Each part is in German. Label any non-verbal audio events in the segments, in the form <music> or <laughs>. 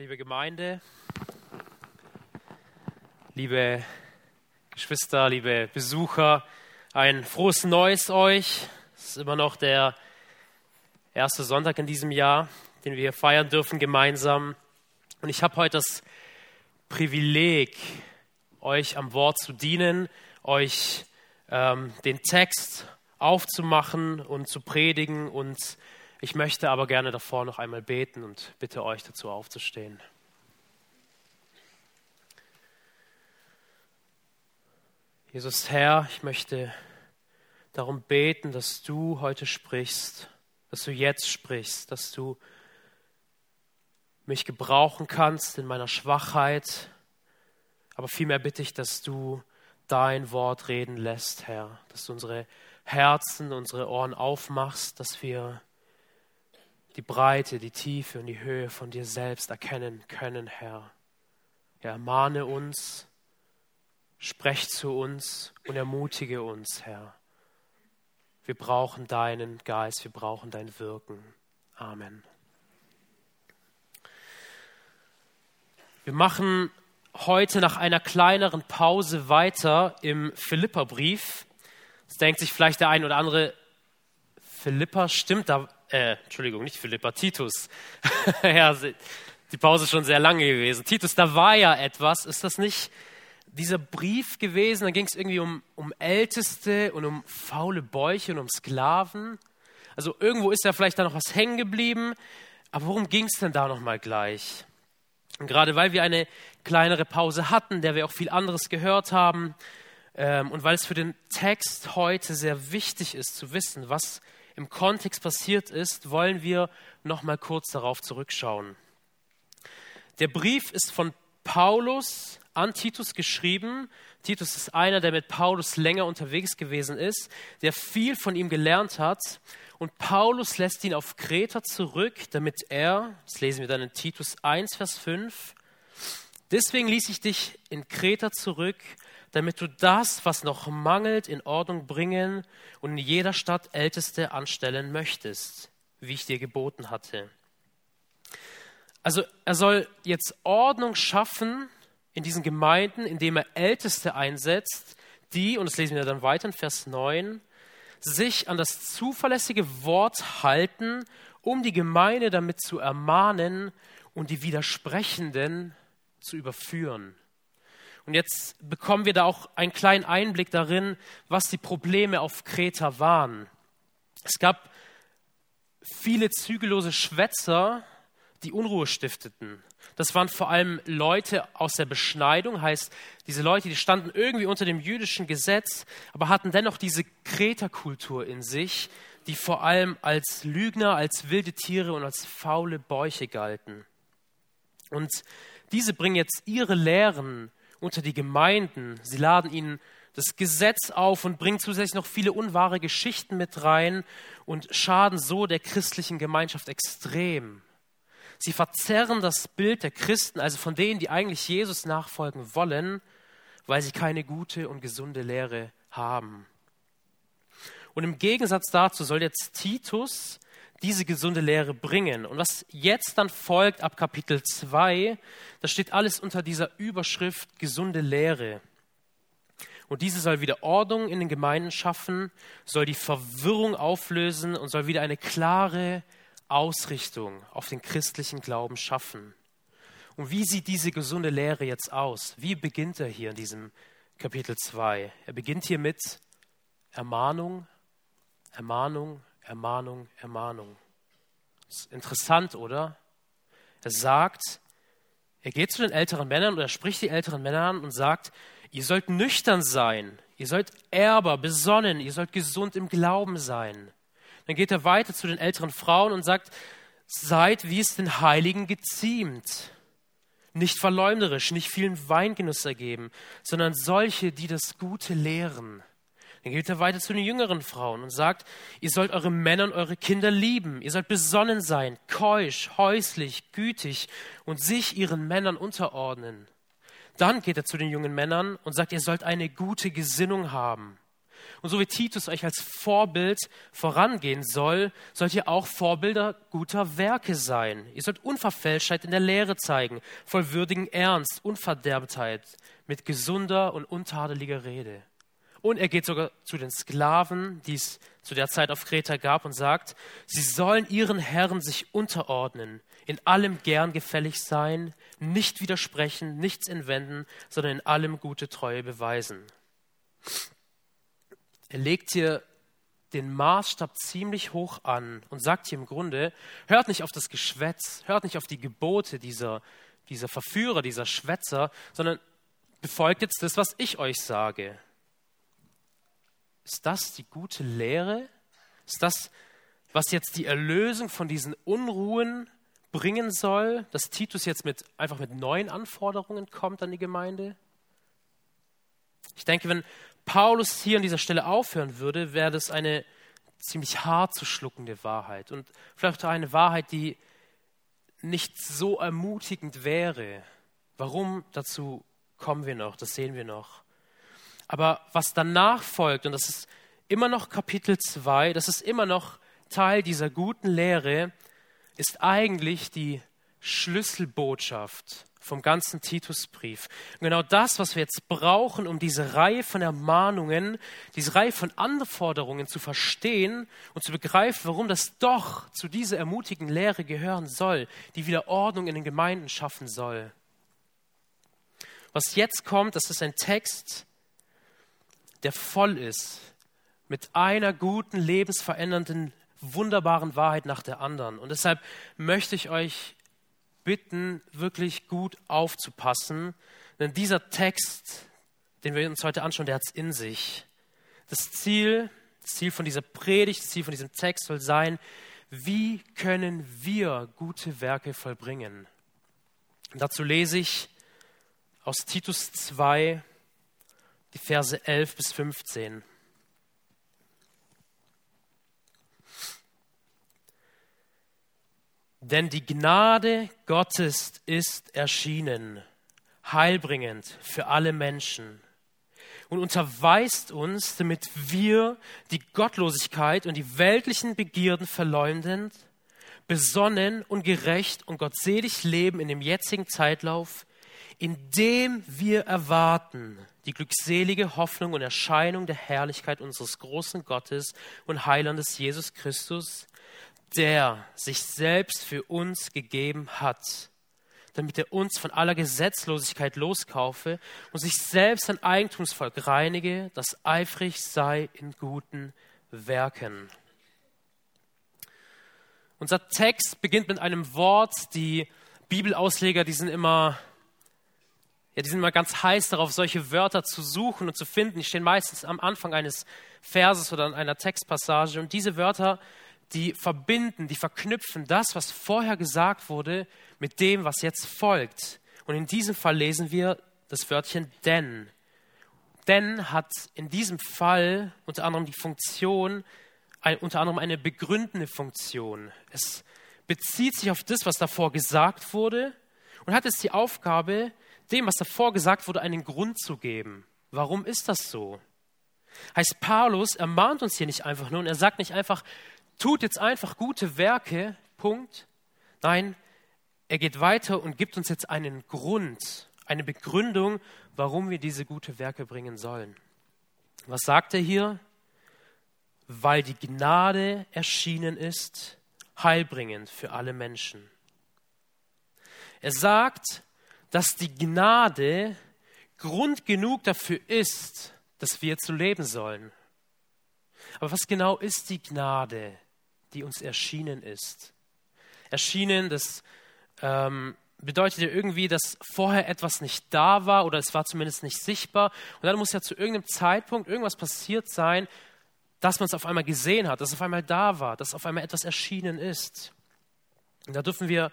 liebe Gemeinde, liebe Geschwister, liebe Besucher, ein frohes Neues euch. Es ist immer noch der erste Sonntag in diesem Jahr, den wir feiern dürfen gemeinsam. Und ich habe heute das Privileg, euch am Wort zu dienen, euch ähm, den Text aufzumachen und zu predigen und ich möchte aber gerne davor noch einmal beten und bitte euch dazu aufzustehen. Jesus Herr, ich möchte darum beten, dass du heute sprichst, dass du jetzt sprichst, dass du mich gebrauchen kannst in meiner Schwachheit. Aber vielmehr bitte ich, dass du dein Wort reden lässt, Herr, dass du unsere Herzen, unsere Ohren aufmachst, dass wir die Breite, die Tiefe und die Höhe von dir selbst erkennen können, Herr. Ja, ermahne uns, sprech zu uns und ermutige uns, Herr. Wir brauchen deinen Geist, wir brauchen dein Wirken. Amen. Wir machen heute nach einer kleineren Pause weiter im Philipperbrief. Jetzt denkt sich vielleicht der ein oder andere, Philippa, stimmt, da äh, Entschuldigung, nicht Philippa, Titus. <laughs> ja, die Pause ist schon sehr lange gewesen. Titus, da war ja etwas. Ist das nicht dieser Brief gewesen? Da ging es irgendwie um, um Älteste und um faule Bäuche und um Sklaven. Also irgendwo ist ja vielleicht da noch was hängen geblieben. Aber worum ging es denn da nochmal gleich? Und gerade weil wir eine kleinere Pause hatten, der wir auch viel anderes gehört haben, ähm, und weil es für den Text heute sehr wichtig ist zu wissen, was im Kontext passiert ist, wollen wir noch mal kurz darauf zurückschauen. Der Brief ist von Paulus an Titus geschrieben. Titus ist einer, der mit Paulus länger unterwegs gewesen ist, der viel von ihm gelernt hat. Und Paulus lässt ihn auf Kreta zurück, damit er, das lesen wir dann in Titus 1, Vers 5, deswegen ließ ich dich in Kreta zurück, damit du das, was noch mangelt, in Ordnung bringen und in jeder Stadt Älteste anstellen möchtest, wie ich dir geboten hatte. Also er soll jetzt Ordnung schaffen in diesen Gemeinden, indem er Älteste einsetzt, die, und das lesen wir dann weiter in Vers 9, sich an das zuverlässige Wort halten, um die Gemeinde damit zu ermahnen und die Widersprechenden zu überführen. Und jetzt bekommen wir da auch einen kleinen Einblick darin, was die Probleme auf Kreta waren. Es gab viele zügellose Schwätzer, die Unruhe stifteten. Das waren vor allem Leute aus der Beschneidung, heißt, diese Leute, die standen irgendwie unter dem jüdischen Gesetz, aber hatten dennoch diese Kreterkultur in sich, die vor allem als Lügner, als wilde Tiere und als faule Bäuche galten. Und diese bringen jetzt ihre Lehren unter die Gemeinden. Sie laden ihnen das Gesetz auf und bringen zusätzlich noch viele unwahre Geschichten mit rein und schaden so der christlichen Gemeinschaft extrem. Sie verzerren das Bild der Christen, also von denen, die eigentlich Jesus nachfolgen wollen, weil sie keine gute und gesunde Lehre haben. Und im Gegensatz dazu soll jetzt Titus diese gesunde Lehre bringen. Und was jetzt dann folgt ab Kapitel 2, das steht alles unter dieser Überschrift gesunde Lehre. Und diese soll wieder Ordnung in den Gemeinden schaffen, soll die Verwirrung auflösen und soll wieder eine klare Ausrichtung auf den christlichen Glauben schaffen. Und wie sieht diese gesunde Lehre jetzt aus? Wie beginnt er hier in diesem Kapitel 2? Er beginnt hier mit Ermahnung, Ermahnung, Ermahnung, Ermahnung. Das ist interessant, oder? Er sagt, er geht zu den älteren Männern oder er spricht die älteren Männer an und sagt, ihr sollt nüchtern sein, ihr sollt erber, besonnen, ihr sollt gesund im Glauben sein. Dann geht er weiter zu den älteren Frauen und sagt, seid, wie es den Heiligen geziemt. Nicht verleumderisch, nicht vielen Weingenuss ergeben, sondern solche, die das Gute lehren. Dann geht er weiter zu den jüngeren Frauen und sagt, ihr sollt eure Männer und eure Kinder lieben, ihr sollt besonnen sein, keusch, häuslich, gütig und sich ihren Männern unterordnen. Dann geht er zu den jungen Männern und sagt, ihr sollt eine gute Gesinnung haben. Und so wie Titus euch als Vorbild vorangehen soll, sollt ihr auch Vorbilder guter Werke sein. Ihr sollt Unverfälschtheit in der Lehre zeigen, voll würdigen Ernst, Unverderbtheit, mit gesunder und untadeliger Rede. Und er geht sogar zu den Sklaven, die es zu der Zeit auf Kreta gab, und sagt, sie sollen ihren Herren sich unterordnen, in allem gern gefällig sein, nicht widersprechen, nichts entwenden, sondern in allem gute Treue beweisen. Er legt hier den Maßstab ziemlich hoch an und sagt hier im Grunde, hört nicht auf das Geschwätz, hört nicht auf die Gebote dieser, dieser Verführer, dieser Schwätzer, sondern befolgt jetzt das, was ich euch sage. Ist das die gute Lehre? Ist das, was jetzt die Erlösung von diesen Unruhen bringen soll, dass Titus jetzt mit, einfach mit neuen Anforderungen kommt an die Gemeinde? Ich denke, wenn Paulus hier an dieser Stelle aufhören würde, wäre das eine ziemlich hart zu schluckende Wahrheit und vielleicht auch eine Wahrheit, die nicht so ermutigend wäre. Warum? Dazu kommen wir noch, das sehen wir noch. Aber was danach folgt, und das ist immer noch Kapitel 2, das ist immer noch Teil dieser guten Lehre, ist eigentlich die Schlüsselbotschaft vom ganzen Titusbrief. Und genau das, was wir jetzt brauchen, um diese Reihe von Ermahnungen, diese Reihe von Anforderungen zu verstehen und zu begreifen, warum das doch zu dieser ermutigen Lehre gehören soll, die wieder Ordnung in den Gemeinden schaffen soll. Was jetzt kommt, das ist ein Text, der voll ist mit einer guten, lebensverändernden, wunderbaren Wahrheit nach der anderen. Und deshalb möchte ich euch bitten, wirklich gut aufzupassen, denn dieser Text, den wir uns heute anschauen, der hat es in sich. Das Ziel, das Ziel von dieser Predigt, das Ziel von diesem Text soll sein, wie können wir gute Werke vollbringen? Und dazu lese ich aus Titus 2, die Verse 11 bis 15. Denn die Gnade Gottes ist erschienen, heilbringend für alle Menschen und unterweist uns, damit wir die Gottlosigkeit und die weltlichen Begierden verleumdend, besonnen und gerecht und gottselig leben in dem jetzigen Zeitlauf, indem wir erwarten die glückselige Hoffnung und Erscheinung der Herrlichkeit unseres großen Gottes und Heilandes Jesus Christus, der sich selbst für uns gegeben hat, damit er uns von aller Gesetzlosigkeit loskaufe und sich selbst ein Eigentumsvolk reinige, das eifrig sei in guten Werken. Unser Text beginnt mit einem Wort, die Bibelausleger, die sind immer ja, die sind immer ganz heiß darauf, solche Wörter zu suchen und zu finden. Die stehen meistens am Anfang eines Verses oder einer Textpassage. Und diese Wörter, die verbinden, die verknüpfen das, was vorher gesagt wurde, mit dem, was jetzt folgt. Und in diesem Fall lesen wir das Wörtchen denn. Denn hat in diesem Fall unter anderem die Funktion, ein, unter anderem eine begründende Funktion. Es bezieht sich auf das, was davor gesagt wurde und hat jetzt die Aufgabe, dem, was davor gesagt wurde, einen Grund zu geben. Warum ist das so? Heißt, Paulus ermahnt uns hier nicht einfach nur und er sagt nicht einfach, tut jetzt einfach gute Werke, Punkt. Nein, er geht weiter und gibt uns jetzt einen Grund, eine Begründung, warum wir diese gute Werke bringen sollen. Was sagt er hier? Weil die Gnade erschienen ist, heilbringend für alle Menschen. Er sagt, dass die Gnade Grund genug dafür ist, dass wir zu leben sollen. Aber was genau ist die Gnade, die uns erschienen ist? Erschienen, das ähm, bedeutet ja irgendwie, dass vorher etwas nicht da war oder es war zumindest nicht sichtbar. Und dann muss ja zu irgendeinem Zeitpunkt irgendwas passiert sein, dass man es auf einmal gesehen hat, dass es auf einmal da war, dass auf einmal etwas erschienen ist. Und da dürfen wir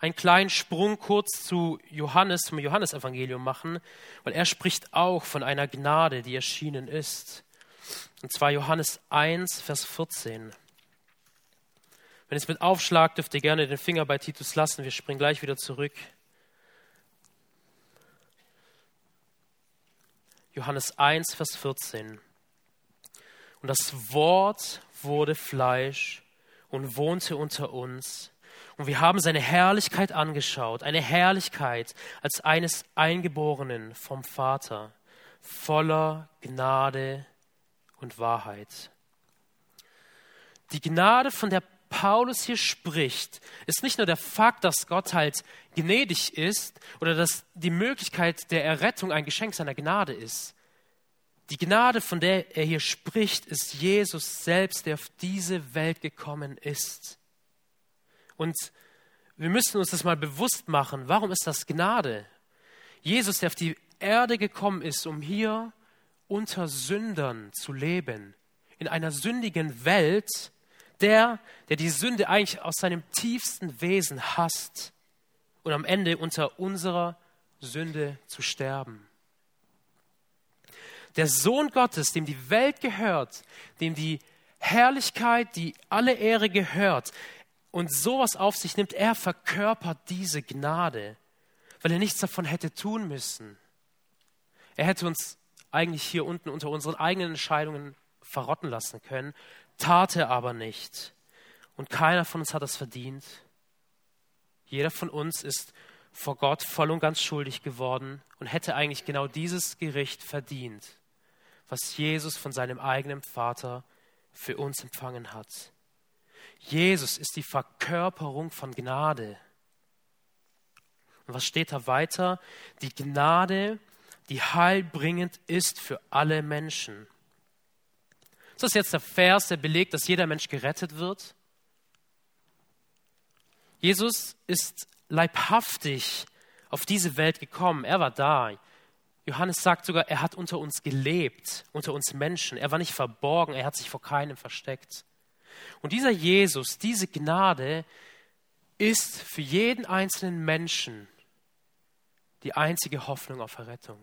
einen kleinen Sprung kurz zu Johannes, zum Johannesevangelium machen, weil er spricht auch von einer Gnade, die erschienen ist. Und zwar Johannes 1, Vers 14. Wenn es mit aufschlagt, dürft ihr gerne den Finger bei Titus lassen. Wir springen gleich wieder zurück. Johannes 1, Vers 14. Und das Wort wurde Fleisch und wohnte unter uns. Und wir haben seine Herrlichkeit angeschaut, eine Herrlichkeit als eines Eingeborenen vom Vater, voller Gnade und Wahrheit. Die Gnade, von der Paulus hier spricht, ist nicht nur der Fakt, dass Gott halt gnädig ist oder dass die Möglichkeit der Errettung ein Geschenk seiner Gnade ist. Die Gnade, von der er hier spricht, ist Jesus selbst, der auf diese Welt gekommen ist. Und wir müssen uns das mal bewusst machen. Warum ist das Gnade? Jesus, der auf die Erde gekommen ist, um hier unter Sündern zu leben, in einer sündigen Welt, der, der die Sünde eigentlich aus seinem tiefsten Wesen hasst und am Ende unter unserer Sünde zu sterben. Der Sohn Gottes, dem die Welt gehört, dem die Herrlichkeit, die alle Ehre gehört und sowas auf sich nimmt, er verkörpert diese Gnade, weil er nichts davon hätte tun müssen. Er hätte uns eigentlich hier unten unter unseren eigenen Entscheidungen verrotten lassen können, tat er aber nicht. Und keiner von uns hat es verdient. Jeder von uns ist vor Gott voll und ganz schuldig geworden und hätte eigentlich genau dieses Gericht verdient, was Jesus von seinem eigenen Vater für uns empfangen hat. Jesus ist die Verkörperung von Gnade. Und was steht da weiter? Die Gnade, die heilbringend ist für alle Menschen. Ist das jetzt der Vers, der belegt, dass jeder Mensch gerettet wird? Jesus ist leibhaftig auf diese Welt gekommen. Er war da. Johannes sagt sogar, er hat unter uns gelebt, unter uns Menschen. Er war nicht verborgen, er hat sich vor keinem versteckt. Und dieser Jesus, diese Gnade ist für jeden einzelnen Menschen die einzige Hoffnung auf Errettung.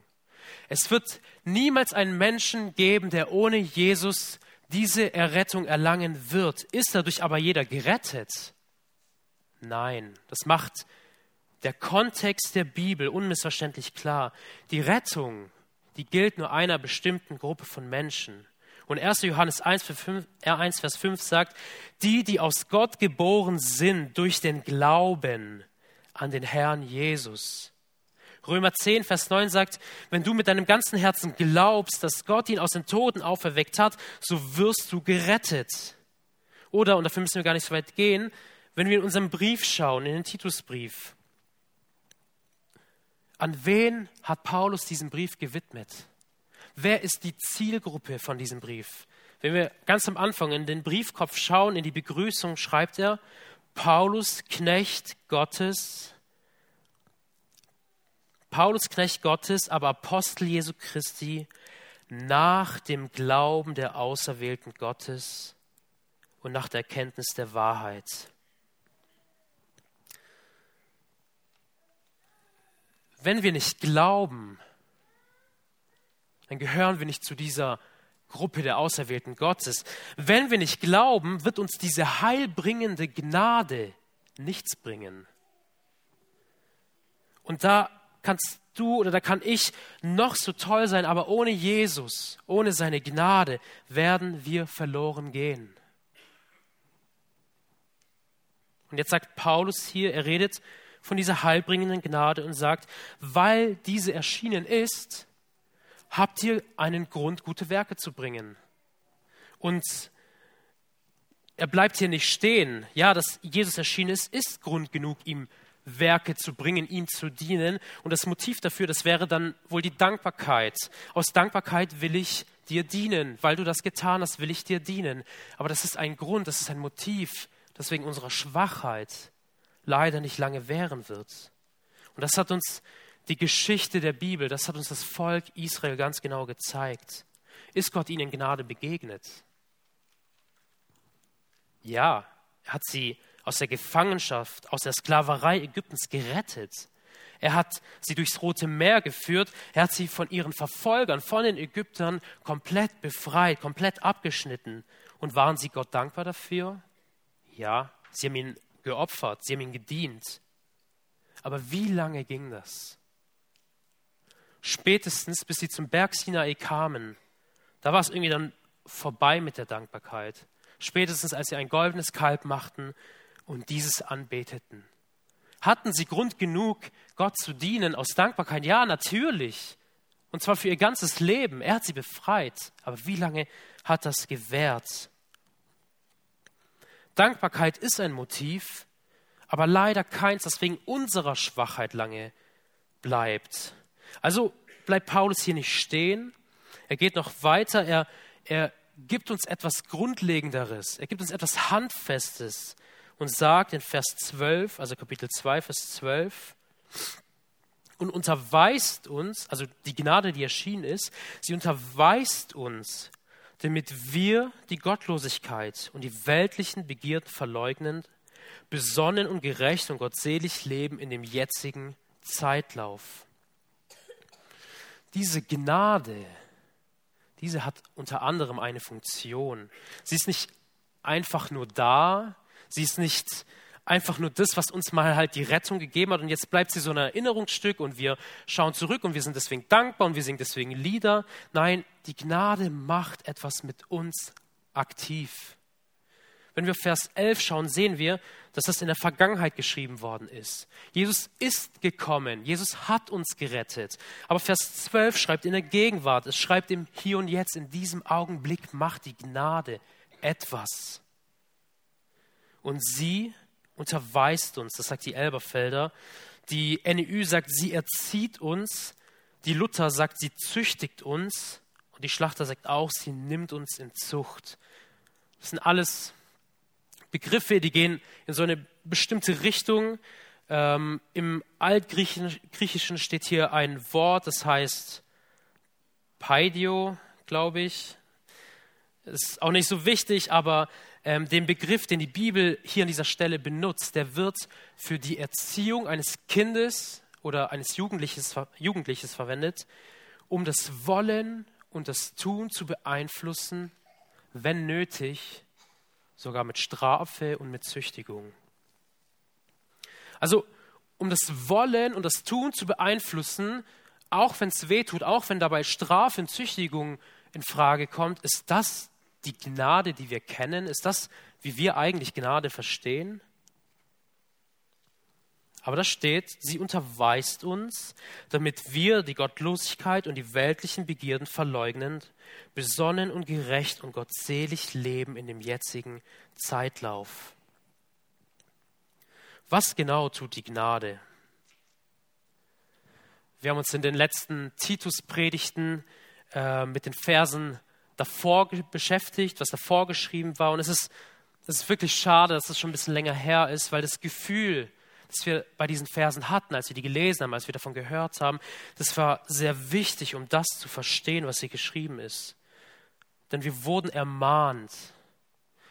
Es wird niemals einen Menschen geben, der ohne Jesus diese Errettung erlangen wird. Ist dadurch aber jeder gerettet? Nein, das macht der Kontext der Bibel unmissverständlich klar. Die Rettung, die gilt nur einer bestimmten Gruppe von Menschen. Und 1. Johannes 1, Vers 5 sagt, die, die aus Gott geboren sind durch den Glauben an den Herrn Jesus. Römer 10, Vers 9 sagt, wenn du mit deinem ganzen Herzen glaubst, dass Gott ihn aus den Toten auferweckt hat, so wirst du gerettet. Oder, und dafür müssen wir gar nicht so weit gehen, wenn wir in unserem Brief schauen, in den Titusbrief, an wen hat Paulus diesen Brief gewidmet? Wer ist die Zielgruppe von diesem Brief? Wenn wir ganz am Anfang in den Briefkopf schauen, in die Begrüßung, schreibt er, Paulus, Knecht Gottes, Paulus Knecht Gottes, aber Apostel Jesu Christi nach dem Glauben der Auserwählten Gottes und nach der Erkenntnis der Wahrheit. Wenn wir nicht glauben, dann gehören wir nicht zu dieser Gruppe der Auserwählten Gottes. Wenn wir nicht glauben, wird uns diese heilbringende Gnade nichts bringen. Und da kannst du oder da kann ich noch so toll sein, aber ohne Jesus, ohne seine Gnade werden wir verloren gehen. Und jetzt sagt Paulus hier, er redet von dieser heilbringenden Gnade und sagt, weil diese erschienen ist, habt ihr einen Grund, gute Werke zu bringen. Und er bleibt hier nicht stehen. Ja, dass Jesus erschienen ist, ist Grund genug, ihm Werke zu bringen, ihm zu dienen. Und das Motiv dafür, das wäre dann wohl die Dankbarkeit. Aus Dankbarkeit will ich dir dienen. Weil du das getan hast, will ich dir dienen. Aber das ist ein Grund, das ist ein Motiv, das wegen unserer Schwachheit leider nicht lange währen wird. Und das hat uns die Geschichte der Bibel, das hat uns das Volk Israel ganz genau gezeigt. Ist Gott ihnen Gnade begegnet? Ja, er hat sie aus der Gefangenschaft, aus der Sklaverei Ägyptens gerettet. Er hat sie durchs Rote Meer geführt. Er hat sie von ihren Verfolgern, von den Ägyptern komplett befreit, komplett abgeschnitten. Und waren sie Gott dankbar dafür? Ja, sie haben ihn geopfert, sie haben ihn gedient. Aber wie lange ging das? Spätestens, bis sie zum Berg Sinai kamen, da war es irgendwie dann vorbei mit der Dankbarkeit. Spätestens als sie ein goldenes Kalb machten und dieses anbeteten. Hatten sie Grund genug, Gott zu dienen aus Dankbarkeit? Ja, natürlich. Und zwar für ihr ganzes Leben. Er hat sie befreit. Aber wie lange hat das gewährt? Dankbarkeit ist ein Motiv, aber leider keins, das wegen unserer Schwachheit lange bleibt. Also bleibt Paulus hier nicht stehen. Er geht noch weiter. Er, er gibt uns etwas Grundlegenderes. Er gibt uns etwas Handfestes und sagt in Vers 12, also Kapitel 2, Vers 12, und unterweist uns, also die Gnade, die erschienen ist, sie unterweist uns, damit wir die Gottlosigkeit und die weltlichen Begierden verleugnend, besonnen und gerecht und gottselig leben in dem jetzigen Zeitlauf. Diese Gnade, diese hat unter anderem eine Funktion. Sie ist nicht einfach nur da, sie ist nicht einfach nur das, was uns mal halt die Rettung gegeben hat und jetzt bleibt sie so ein Erinnerungsstück und wir schauen zurück und wir sind deswegen dankbar und wir singen deswegen Lieder. Nein, die Gnade macht etwas mit uns aktiv. Wenn wir Vers 11 schauen, sehen wir, dass das in der Vergangenheit geschrieben worden ist. Jesus ist gekommen, Jesus hat uns gerettet. Aber Vers 12 schreibt in der Gegenwart, es schreibt im Hier und Jetzt, in diesem Augenblick macht die Gnade etwas. Und sie unterweist uns, das sagt die Elberfelder. Die NEU sagt, sie erzieht uns. Die Luther sagt, sie züchtigt uns. Und die Schlachter sagt auch, sie nimmt uns in Zucht. Das sind alles Begriffe, die gehen in so eine bestimmte Richtung. Ähm, Im Altgriechischen steht hier ein Wort, das heißt Paidio, glaube ich. Ist auch nicht so wichtig, aber ähm, den Begriff, den die Bibel hier an dieser Stelle benutzt, der wird für die Erziehung eines Kindes oder eines Jugendliches, Jugendliches verwendet, um das Wollen und das Tun zu beeinflussen, wenn nötig, sogar mit Strafe und mit Züchtigung. Also um das Wollen und das Tun zu beeinflussen, auch wenn es weh tut, auch wenn dabei Strafe und Züchtigung in Frage kommt, ist das die Gnade, die wir kennen? Ist das, wie wir eigentlich Gnade verstehen? Aber da steht, sie unterweist uns, damit wir die Gottlosigkeit und die weltlichen Begierden verleugnend, besonnen und gerecht und gottselig leben in dem jetzigen Zeitlauf. Was genau tut die Gnade? Wir haben uns in den letzten Titus-Predigten äh, mit den Versen davor beschäftigt, was davor geschrieben war. Und es ist, es ist wirklich schade, dass es schon ein bisschen länger her ist, weil das Gefühl, das wir bei diesen Versen hatten, als wir die gelesen haben, als wir davon gehört haben, das war sehr wichtig, um das zu verstehen, was hier geschrieben ist. Denn wir wurden ermahnt,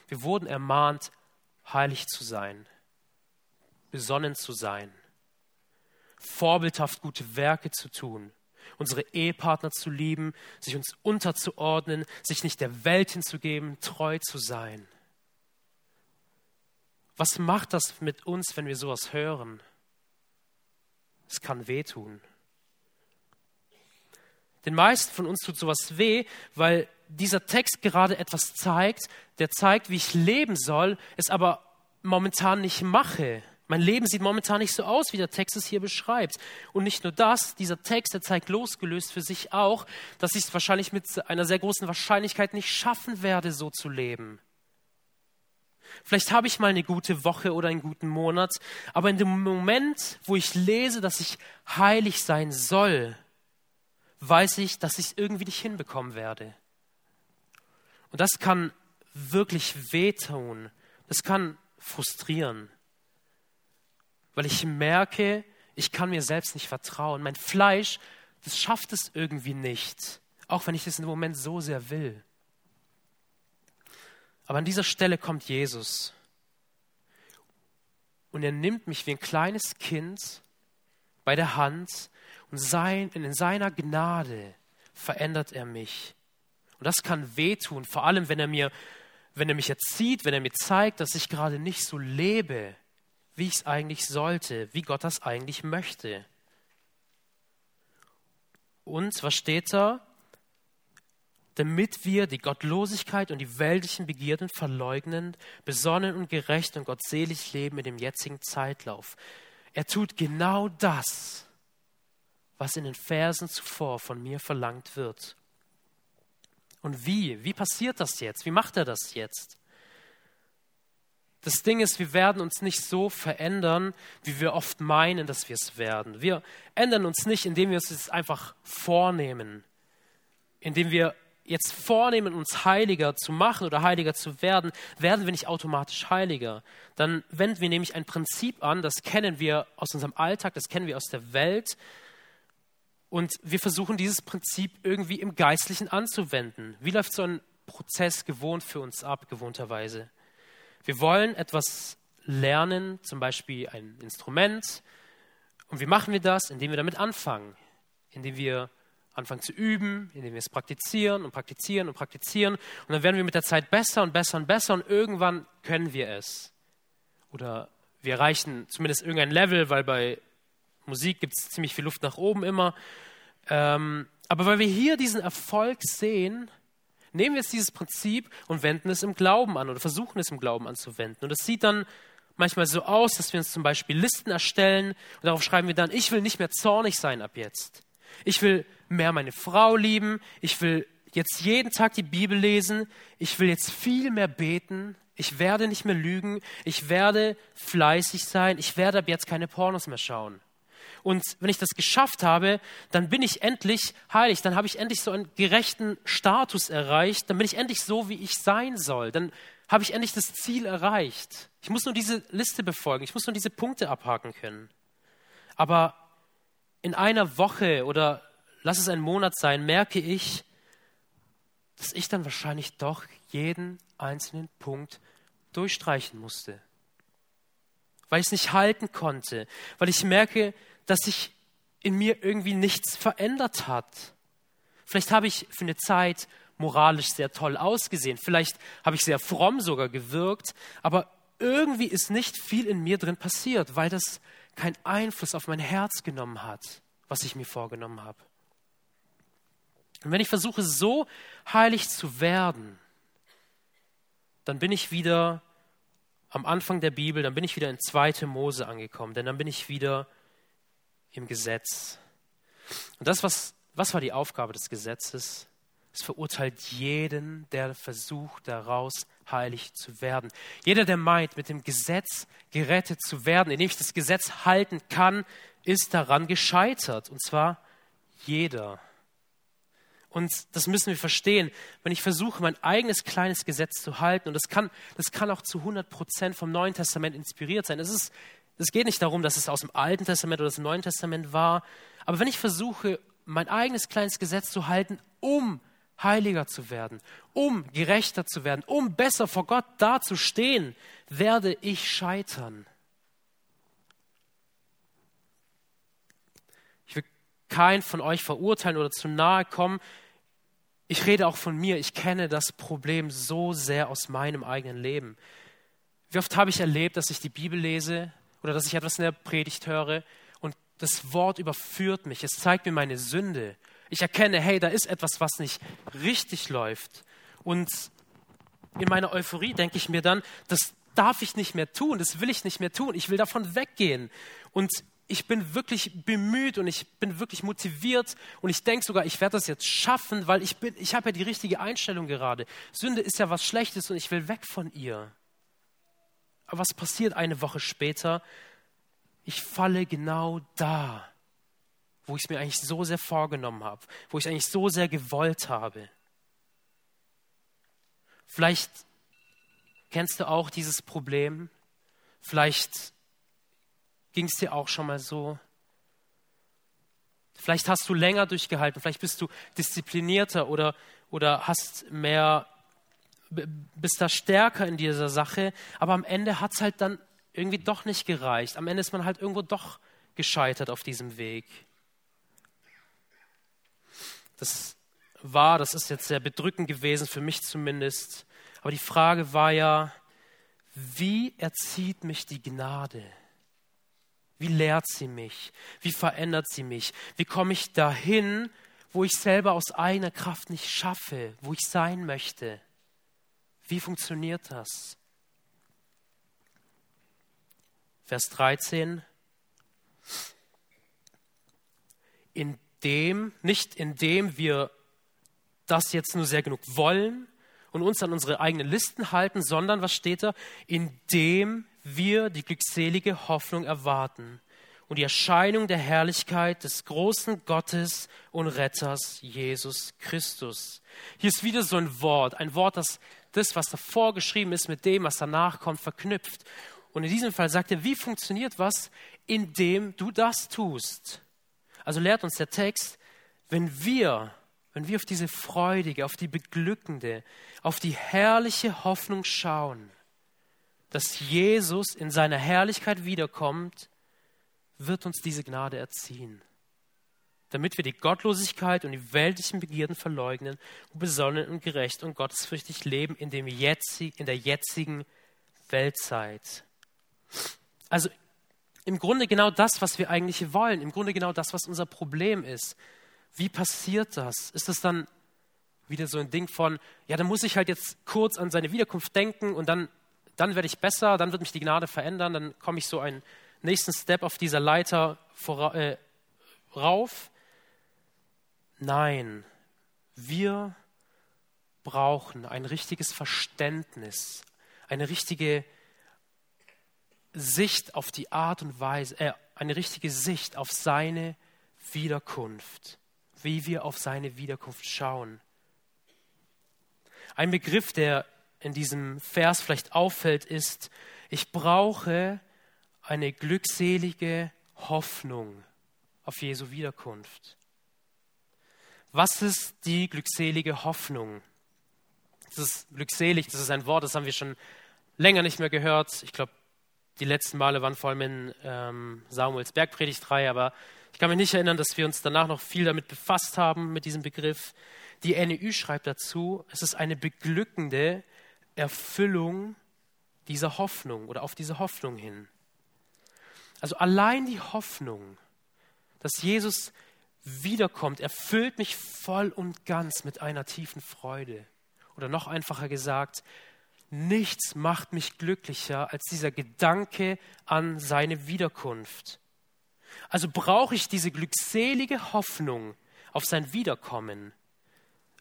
wir wurden ermahnt, heilig zu sein, besonnen zu sein, vorbildhaft gute Werke zu tun, unsere Ehepartner zu lieben, sich uns unterzuordnen, sich nicht der Welt hinzugeben, treu zu sein. Was macht das mit uns, wenn wir sowas hören? Es kann wehtun. Den meisten von uns tut sowas weh, weil dieser Text gerade etwas zeigt, der zeigt, wie ich leben soll, es aber momentan nicht mache. Mein Leben sieht momentan nicht so aus, wie der Text es hier beschreibt. Und nicht nur das, dieser Text, der zeigt losgelöst für sich auch, dass ich es wahrscheinlich mit einer sehr großen Wahrscheinlichkeit nicht schaffen werde, so zu leben. Vielleicht habe ich mal eine gute Woche oder einen guten Monat, aber in dem Moment, wo ich lese, dass ich heilig sein soll, weiß ich, dass ich es irgendwie nicht hinbekommen werde. Und das kann wirklich wehtun. Das kann frustrieren weil ich merke, ich kann mir selbst nicht vertrauen. Mein Fleisch, das schafft es irgendwie nicht, auch wenn ich es im Moment so sehr will. Aber an dieser Stelle kommt Jesus und er nimmt mich wie ein kleines Kind bei der Hand und sein, in seiner Gnade verändert er mich. Und das kann wehtun, vor allem wenn er mir, wenn er mich erzieht, wenn er mir zeigt, dass ich gerade nicht so lebe, wie ich es eigentlich sollte, wie Gott das eigentlich möchte. Und was steht da? Damit wir die Gottlosigkeit und die weltlichen Begierden verleugnen, besonnen und gerecht und gottselig leben in dem jetzigen Zeitlauf. Er tut genau das, was in den Versen zuvor von mir verlangt wird. Und wie? Wie passiert das jetzt? Wie macht er das jetzt? Das Ding ist, wir werden uns nicht so verändern, wie wir oft meinen, dass wir es werden. Wir ändern uns nicht, indem wir es einfach vornehmen, indem wir jetzt vornehmen, uns heiliger zu machen oder heiliger zu werden, werden wir nicht automatisch heiliger. Dann wenden wir nämlich ein Prinzip an, das kennen wir aus unserem Alltag, das kennen wir aus der Welt. Und wir versuchen dieses Prinzip irgendwie im Geistlichen anzuwenden. Wie läuft so ein Prozess gewohnt für uns ab, gewohnterweise? Wir wollen etwas lernen, zum Beispiel ein Instrument. Und wie machen wir das? Indem wir damit anfangen, indem wir anfangen zu üben, indem wir es praktizieren und praktizieren und praktizieren. Und dann werden wir mit der Zeit besser und besser und besser und irgendwann können wir es. Oder wir erreichen zumindest irgendein Level, weil bei Musik gibt es ziemlich viel Luft nach oben immer. Ähm, aber weil wir hier diesen Erfolg sehen, nehmen wir jetzt dieses Prinzip und wenden es im Glauben an oder versuchen es im Glauben anzuwenden. Und das sieht dann manchmal so aus, dass wir uns zum Beispiel Listen erstellen und darauf schreiben wir dann, ich will nicht mehr zornig sein ab jetzt. Ich will mehr meine Frau lieben. Ich will jetzt jeden Tag die Bibel lesen. Ich will jetzt viel mehr beten. Ich werde nicht mehr lügen. Ich werde fleißig sein. Ich werde ab jetzt keine Pornos mehr schauen. Und wenn ich das geschafft habe, dann bin ich endlich heilig. Dann habe ich endlich so einen gerechten Status erreicht. Dann bin ich endlich so, wie ich sein soll. Dann habe ich endlich das Ziel erreicht. Ich muss nur diese Liste befolgen. Ich muss nur diese Punkte abhaken können. Aber in einer Woche oder lass es ein Monat sein, merke ich, dass ich dann wahrscheinlich doch jeden einzelnen Punkt durchstreichen musste. Weil ich es nicht halten konnte, weil ich merke, dass sich in mir irgendwie nichts verändert hat. Vielleicht habe ich für eine Zeit moralisch sehr toll ausgesehen, vielleicht habe ich sehr fromm sogar gewirkt, aber irgendwie ist nicht viel in mir drin passiert, weil das keinen Einfluss auf mein Herz genommen hat, was ich mir vorgenommen habe. Und wenn ich versuche, so heilig zu werden, dann bin ich wieder am Anfang der Bibel, dann bin ich wieder in 2. Mose angekommen, denn dann bin ich wieder im Gesetz. Und das, was, was war die Aufgabe des Gesetzes? Es verurteilt jeden, der versucht, daraus heilig zu werden. Jeder, der meint, mit dem Gesetz gerettet zu werden, indem ich das Gesetz halten kann, ist daran gescheitert. Und zwar jeder. Und das müssen wir verstehen. Wenn ich versuche, mein eigenes kleines Gesetz zu halten, und das kann, das kann auch zu 100 Prozent vom Neuen Testament inspiriert sein. Es, ist, es geht nicht darum, dass es aus dem Alten Testament oder dem Neuen Testament war. Aber wenn ich versuche, mein eigenes kleines Gesetz zu halten, um heiliger zu werden, um gerechter zu werden, um besser vor Gott dazustehen, werde ich scheitern. Ich will keinen von euch verurteilen oder zu nahe kommen. Ich rede auch von mir. Ich kenne das Problem so sehr aus meinem eigenen Leben. Wie oft habe ich erlebt, dass ich die Bibel lese oder dass ich etwas in der Predigt höre und das Wort überführt mich. Es zeigt mir meine Sünde ich erkenne, hey, da ist etwas, was nicht richtig läuft. Und in meiner Euphorie denke ich mir dann, das darf ich nicht mehr tun, das will ich nicht mehr tun, ich will davon weggehen. Und ich bin wirklich bemüht und ich bin wirklich motiviert und ich denke sogar, ich werde das jetzt schaffen, weil ich ich habe ja die richtige Einstellung gerade. Sünde ist ja was Schlechtes und ich will weg von ihr. Aber was passiert eine Woche später? Ich falle genau da wo ich es mir eigentlich so sehr vorgenommen habe, wo ich es eigentlich so sehr gewollt habe. Vielleicht kennst du auch dieses Problem, vielleicht ging es dir auch schon mal so. Vielleicht hast du länger durchgehalten, vielleicht bist du disziplinierter oder, oder hast mehr, bist da stärker in dieser Sache, aber am Ende hat es halt dann irgendwie doch nicht gereicht. Am Ende ist man halt irgendwo doch gescheitert auf diesem Weg das war, das ist jetzt sehr bedrückend gewesen, für mich zumindest. Aber die Frage war ja, wie erzieht mich die Gnade? Wie lehrt sie mich? Wie verändert sie mich? Wie komme ich dahin, wo ich selber aus eigener Kraft nicht schaffe, wo ich sein möchte. Wie funktioniert das? Vers 13. Indem, nicht indem wir das jetzt nur sehr genug wollen und uns an unsere eigenen Listen halten, sondern, was steht da? Indem wir die glückselige Hoffnung erwarten und die Erscheinung der Herrlichkeit des großen Gottes und Retters Jesus Christus. Hier ist wieder so ein Wort, ein Wort, das das, was davor geschrieben ist, mit dem, was danach kommt, verknüpft. Und in diesem Fall sagt er, wie funktioniert was, indem du das tust? Also lehrt uns der Text, wenn wir, wenn wir auf diese freudige, auf die beglückende, auf die herrliche Hoffnung schauen, dass Jesus in seiner Herrlichkeit wiederkommt, wird uns diese Gnade erziehen, damit wir die Gottlosigkeit und die weltlichen Begierden verleugnen und besonnen und gerecht und gottesfürchtig leben in, dem jetzig, in der jetzigen Weltzeit. Also im Grunde genau das, was wir eigentlich wollen, im Grunde genau das, was unser Problem ist. Wie passiert das? Ist das dann wieder so ein Ding von, ja, dann muss ich halt jetzt kurz an seine Wiederkunft denken und dann, dann werde ich besser, dann wird mich die Gnade verändern, dann komme ich so einen nächsten Step auf dieser Leiter vor, äh, rauf. Nein, wir brauchen ein richtiges Verständnis, eine richtige Sicht auf die Art und Weise, äh, eine richtige Sicht auf seine Wiederkunft, wie wir auf seine Wiederkunft schauen. Ein Begriff, der in diesem Vers vielleicht auffällt, ist, ich brauche eine glückselige Hoffnung auf Jesu Wiederkunft. Was ist die glückselige Hoffnung? Das ist glückselig, das ist ein Wort, das haben wir schon länger nicht mehr gehört. Ich glaube, die letzten Male waren vor allem in ähm, Samuels Bergpredigtreihe, aber ich kann mich nicht erinnern, dass wir uns danach noch viel damit befasst haben, mit diesem Begriff. Die NEU schreibt dazu, es ist eine beglückende Erfüllung dieser Hoffnung oder auf diese Hoffnung hin. Also allein die Hoffnung, dass Jesus wiederkommt, erfüllt mich voll und ganz mit einer tiefen Freude. Oder noch einfacher gesagt, Nichts macht mich glücklicher als dieser Gedanke an seine Wiederkunft. Also brauche ich diese glückselige Hoffnung auf sein Wiederkommen.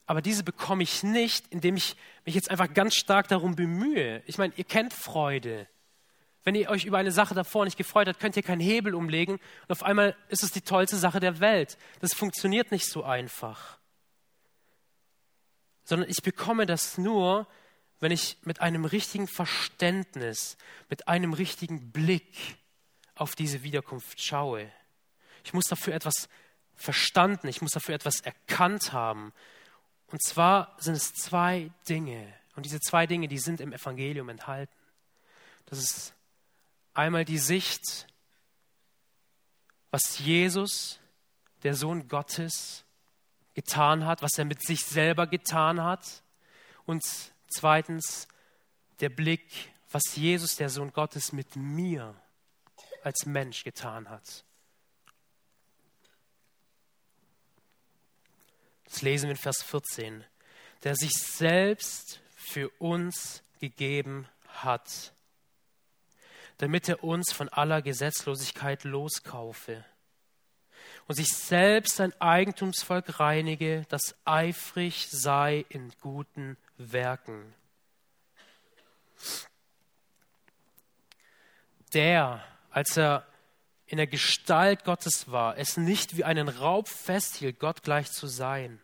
Aber diese bekomme ich nicht, indem ich mich jetzt einfach ganz stark darum bemühe. Ich meine, ihr kennt Freude. Wenn ihr euch über eine Sache davor nicht gefreut habt, könnt ihr keinen Hebel umlegen und auf einmal ist es die tollste Sache der Welt. Das funktioniert nicht so einfach. Sondern ich bekomme das nur, wenn ich mit einem richtigen Verständnis, mit einem richtigen Blick auf diese Wiederkunft schaue. Ich muss dafür etwas verstanden, ich muss dafür etwas erkannt haben. Und zwar sind es zwei Dinge. Und diese zwei Dinge, die sind im Evangelium enthalten. Das ist einmal die Sicht, was Jesus, der Sohn Gottes, getan hat, was er mit sich selber getan hat. Und Zweitens der Blick, was Jesus, der Sohn Gottes, mit mir als Mensch getan hat. Das lesen wir in Vers 14. Der sich selbst für uns gegeben hat, damit er uns von aller Gesetzlosigkeit loskaufe und sich selbst ein Eigentumsvolk reinige, das eifrig sei in guten Werken. Der, als er in der Gestalt Gottes war, es nicht wie einen Raub festhielt, Gott gleich zu sein,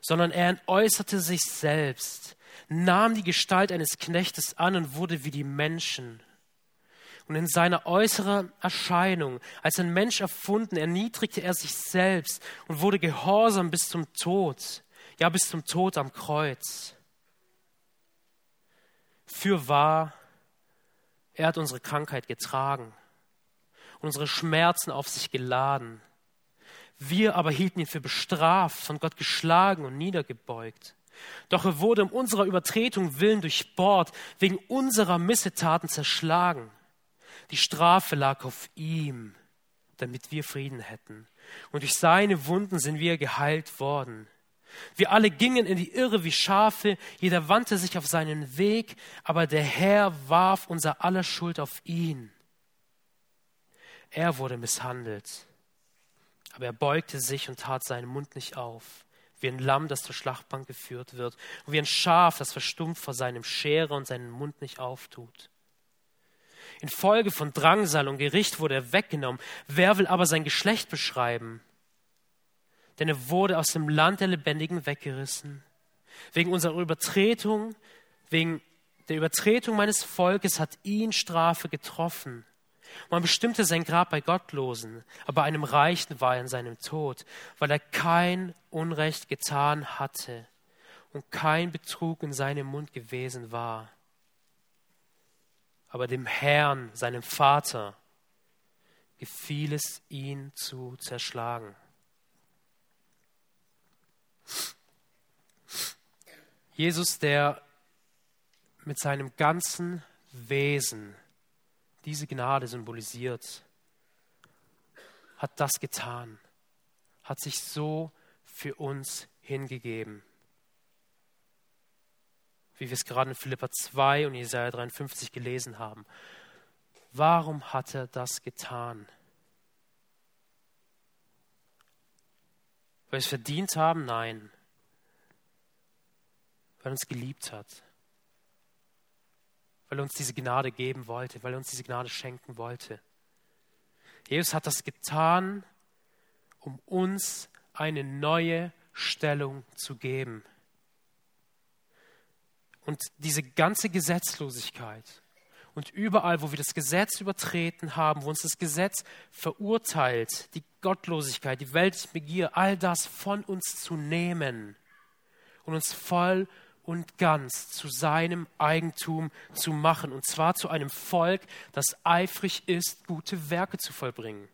sondern er entäußerte sich selbst, nahm die Gestalt eines Knechtes an und wurde wie die Menschen. Und in seiner äußeren Erscheinung, als ein Mensch erfunden, erniedrigte er sich selbst und wurde gehorsam bis zum Tod, ja bis zum Tod am Kreuz. Für wahr, er hat unsere Krankheit getragen unsere Schmerzen auf sich geladen. Wir aber hielten ihn für bestraft, von Gott geschlagen und niedergebeugt. Doch er wurde um unserer Übertretung willen durchbohrt, wegen unserer Missetaten zerschlagen. Die Strafe lag auf ihm, damit wir Frieden hätten. Und durch seine Wunden sind wir geheilt worden. Wir alle gingen in die Irre wie Schafe, jeder wandte sich auf seinen Weg, aber der Herr warf unser aller Schuld auf ihn. Er wurde misshandelt, aber er beugte sich und tat seinen Mund nicht auf, wie ein Lamm, das zur Schlachtbank geführt wird, und wie ein Schaf, das verstummt vor seinem Schere und seinen Mund nicht auftut. Infolge von Drangsal und Gericht wurde er weggenommen. Wer will aber sein Geschlecht beschreiben? Denn er wurde aus dem Land der Lebendigen weggerissen. Wegen unserer Übertretung, wegen der Übertretung meines Volkes hat ihn Strafe getroffen. Man bestimmte sein Grab bei Gottlosen, aber einem Reichen war er in seinem Tod, weil er kein Unrecht getan hatte und kein Betrug in seinem Mund gewesen war aber dem Herrn, seinem Vater, gefiel es, ihn zu zerschlagen. Jesus, der mit seinem ganzen Wesen diese Gnade symbolisiert, hat das getan, hat sich so für uns hingegeben wie wir es gerade in Philippa 2 und Jesaja 53 gelesen haben. Warum hat er das getan? Weil wir es verdient haben? Nein. Weil er uns geliebt hat. Weil er uns diese Gnade geben wollte, weil er uns diese Gnade schenken wollte. Jesus hat das getan, um uns eine neue Stellung zu geben. Und diese ganze Gesetzlosigkeit und überall, wo wir das Gesetz übertreten haben, wo uns das Gesetz verurteilt, die Gottlosigkeit, die weltliche Begier, all das von uns zu nehmen und uns voll und ganz zu seinem Eigentum zu machen, und zwar zu einem Volk, das eifrig ist, gute Werke zu vollbringen.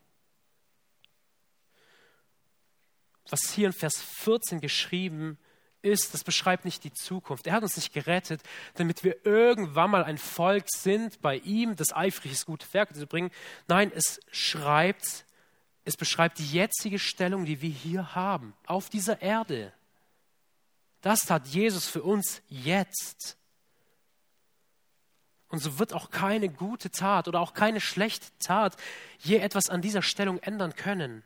Was hier in Vers 14 geschrieben ist, ist, das beschreibt nicht die Zukunft. Er hat uns nicht gerettet, damit wir irgendwann mal ein Volk sind bei ihm, das eifrig ist, gute Werke zu bringen. Nein, es schreibt, es beschreibt die jetzige Stellung, die wir hier haben, auf dieser Erde. Das tat Jesus für uns jetzt. Und so wird auch keine gute Tat oder auch keine schlechte Tat je etwas an dieser Stellung ändern können.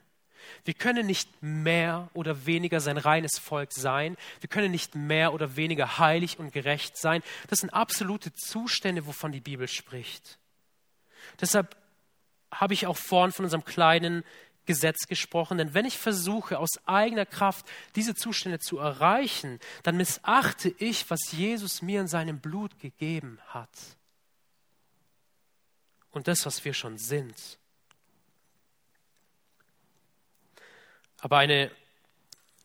Wir können nicht mehr oder weniger sein reines Volk sein. Wir können nicht mehr oder weniger heilig und gerecht sein. Das sind absolute Zustände, wovon die Bibel spricht. Deshalb habe ich auch vorhin von unserem kleinen Gesetz gesprochen, denn wenn ich versuche, aus eigener Kraft diese Zustände zu erreichen, dann missachte ich, was Jesus mir in seinem Blut gegeben hat. Und das, was wir schon sind. Aber eine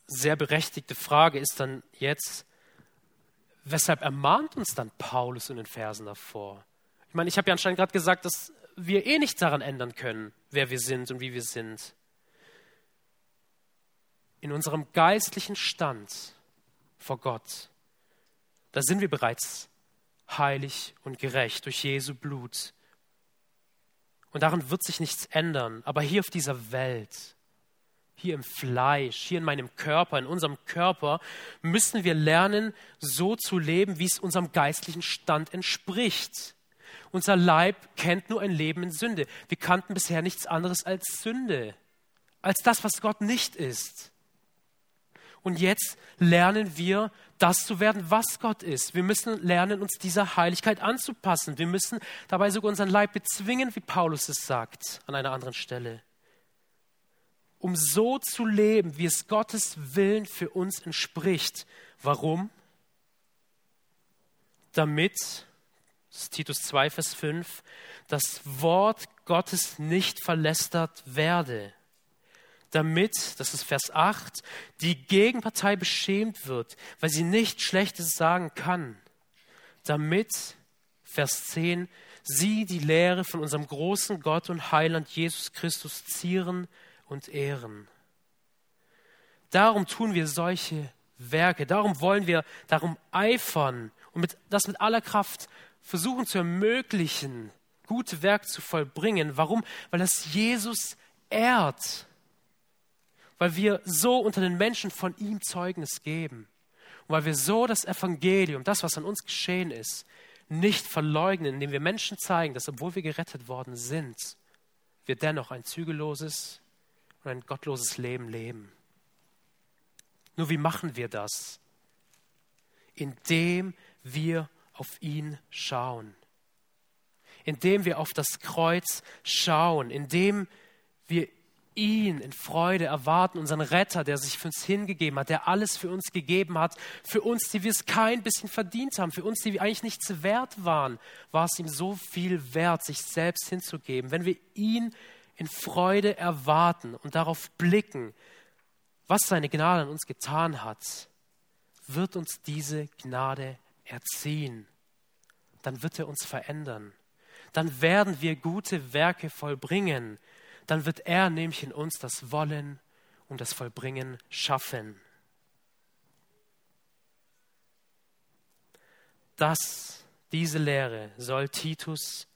sehr berechtigte Frage ist dann jetzt, weshalb ermahnt uns dann Paulus in den Versen davor? Ich meine, ich habe ja anscheinend gerade gesagt, dass wir eh nichts daran ändern können, wer wir sind und wie wir sind. In unserem geistlichen Stand vor Gott, da sind wir bereits heilig und gerecht durch Jesu Blut. Und daran wird sich nichts ändern. Aber hier auf dieser Welt, hier im Fleisch, hier in meinem Körper, in unserem Körper, müssen wir lernen, so zu leben, wie es unserem geistlichen Stand entspricht. Unser Leib kennt nur ein Leben in Sünde. Wir kannten bisher nichts anderes als Sünde, als das, was Gott nicht ist. Und jetzt lernen wir, das zu werden, was Gott ist. Wir müssen lernen, uns dieser Heiligkeit anzupassen. Wir müssen dabei sogar unseren Leib bezwingen, wie Paulus es sagt an einer anderen Stelle um so zu leben, wie es Gottes Willen für uns entspricht. Warum? Damit, das ist Titus 2, Vers 5, das Wort Gottes nicht verlästert werde. Damit, das ist Vers 8, die Gegenpartei beschämt wird, weil sie nicht Schlechtes sagen kann. Damit, Vers 10, sie die Lehre von unserem großen Gott und Heiland Jesus Christus zieren und ehren. Darum tun wir solche Werke, darum wollen wir darum eifern und mit, das mit aller Kraft versuchen zu ermöglichen, gute Werke zu vollbringen. Warum? Weil das Jesus ehrt, weil wir so unter den Menschen von ihm Zeugnis geben und weil wir so das Evangelium, das, was an uns geschehen ist, nicht verleugnen, indem wir Menschen zeigen, dass obwohl wir gerettet worden sind, wir dennoch ein zügelloses und ein gottloses Leben leben. Nur wie machen wir das? Indem wir auf ihn schauen. Indem wir auf das Kreuz schauen, indem wir ihn in Freude erwarten, unseren Retter, der sich für uns hingegeben hat, der alles für uns gegeben hat, für uns, die wir es kein bisschen verdient haben, für uns, die wir eigentlich nichts wert waren, war es ihm so viel wert, sich selbst hinzugeben. Wenn wir ihn in Freude erwarten und darauf blicken, was seine Gnade an uns getan hat, wird uns diese Gnade erziehen. Dann wird er uns verändern. Dann werden wir gute Werke vollbringen, dann wird er nämlich in uns das Wollen und das Vollbringen schaffen. Das, diese Lehre soll Titus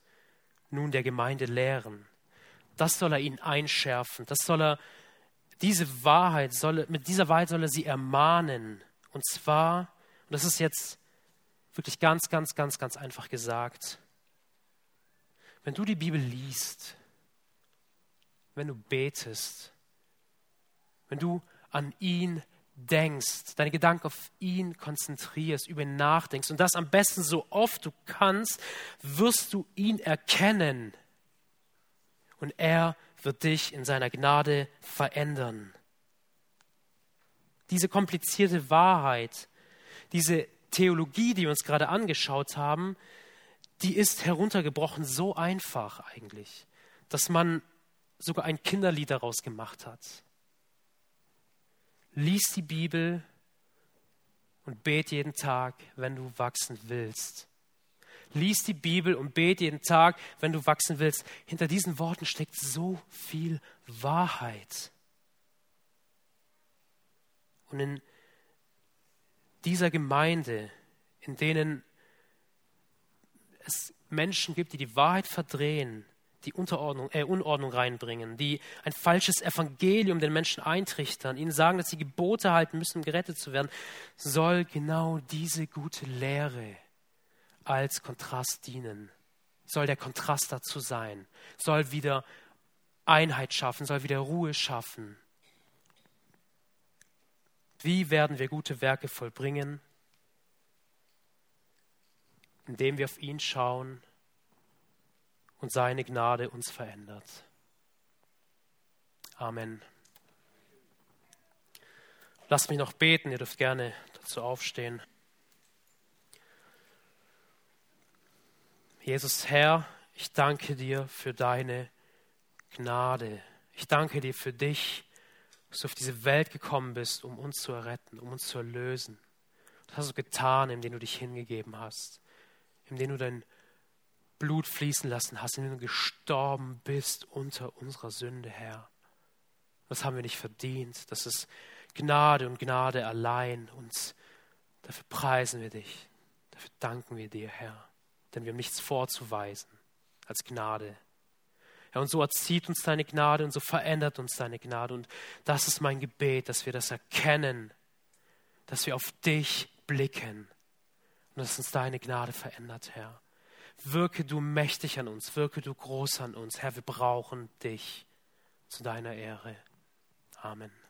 nun der Gemeinde lehren. Das soll er ihnen einschärfen. Das soll er, diese Wahrheit soll, mit dieser Wahrheit soll er sie ermahnen. Und zwar, und das ist jetzt wirklich ganz, ganz, ganz, ganz einfach gesagt, wenn du die Bibel liest, wenn du betest, wenn du an ihn denkst, deine Gedanken auf ihn konzentrierst, über ihn nachdenkst und das am besten so oft du kannst, wirst du ihn erkennen und er wird dich in seiner Gnade verändern. Diese komplizierte Wahrheit, diese Theologie, die wir uns gerade angeschaut haben, die ist heruntergebrochen so einfach eigentlich, dass man sogar ein Kinderlied daraus gemacht hat. Lies die Bibel und bet jeden Tag, wenn du wachsen willst. Lies die Bibel und bet jeden Tag, wenn du wachsen willst. Hinter diesen Worten steckt so viel Wahrheit. Und in dieser Gemeinde, in denen es Menschen gibt, die die Wahrheit verdrehen, die Unterordnung, äh, Unordnung reinbringen, die ein falsches Evangelium den Menschen eintrichtern, ihnen sagen, dass sie Gebote halten müssen, um gerettet zu werden, soll genau diese gute Lehre als Kontrast dienen. Soll der Kontrast dazu sein, soll wieder Einheit schaffen, soll wieder Ruhe schaffen. Wie werden wir gute Werke vollbringen? Indem wir auf ihn schauen und seine Gnade uns verändert. Amen. Lasst mich noch beten, ihr dürft gerne dazu aufstehen. Jesus Herr, ich danke dir für deine Gnade. Ich danke dir für dich, dass du auf diese Welt gekommen bist, um uns zu erretten, um uns zu erlösen. Das hast du getan, indem du dich hingegeben hast, indem du dein Blut fließen lassen hast, indem du gestorben bist unter unserer Sünde, Herr. Das haben wir nicht verdient. Das ist Gnade und Gnade allein. Und dafür preisen wir dich. Dafür danken wir dir, Herr. Denn wir haben nichts vorzuweisen als Gnade. Ja, und so erzieht uns deine Gnade und so verändert uns deine Gnade. Und das ist mein Gebet, dass wir das erkennen, dass wir auf dich blicken und dass uns deine Gnade verändert, Herr. Wirke du mächtig an uns, wirke du groß an uns. Herr, wir brauchen dich zu deiner Ehre. Amen.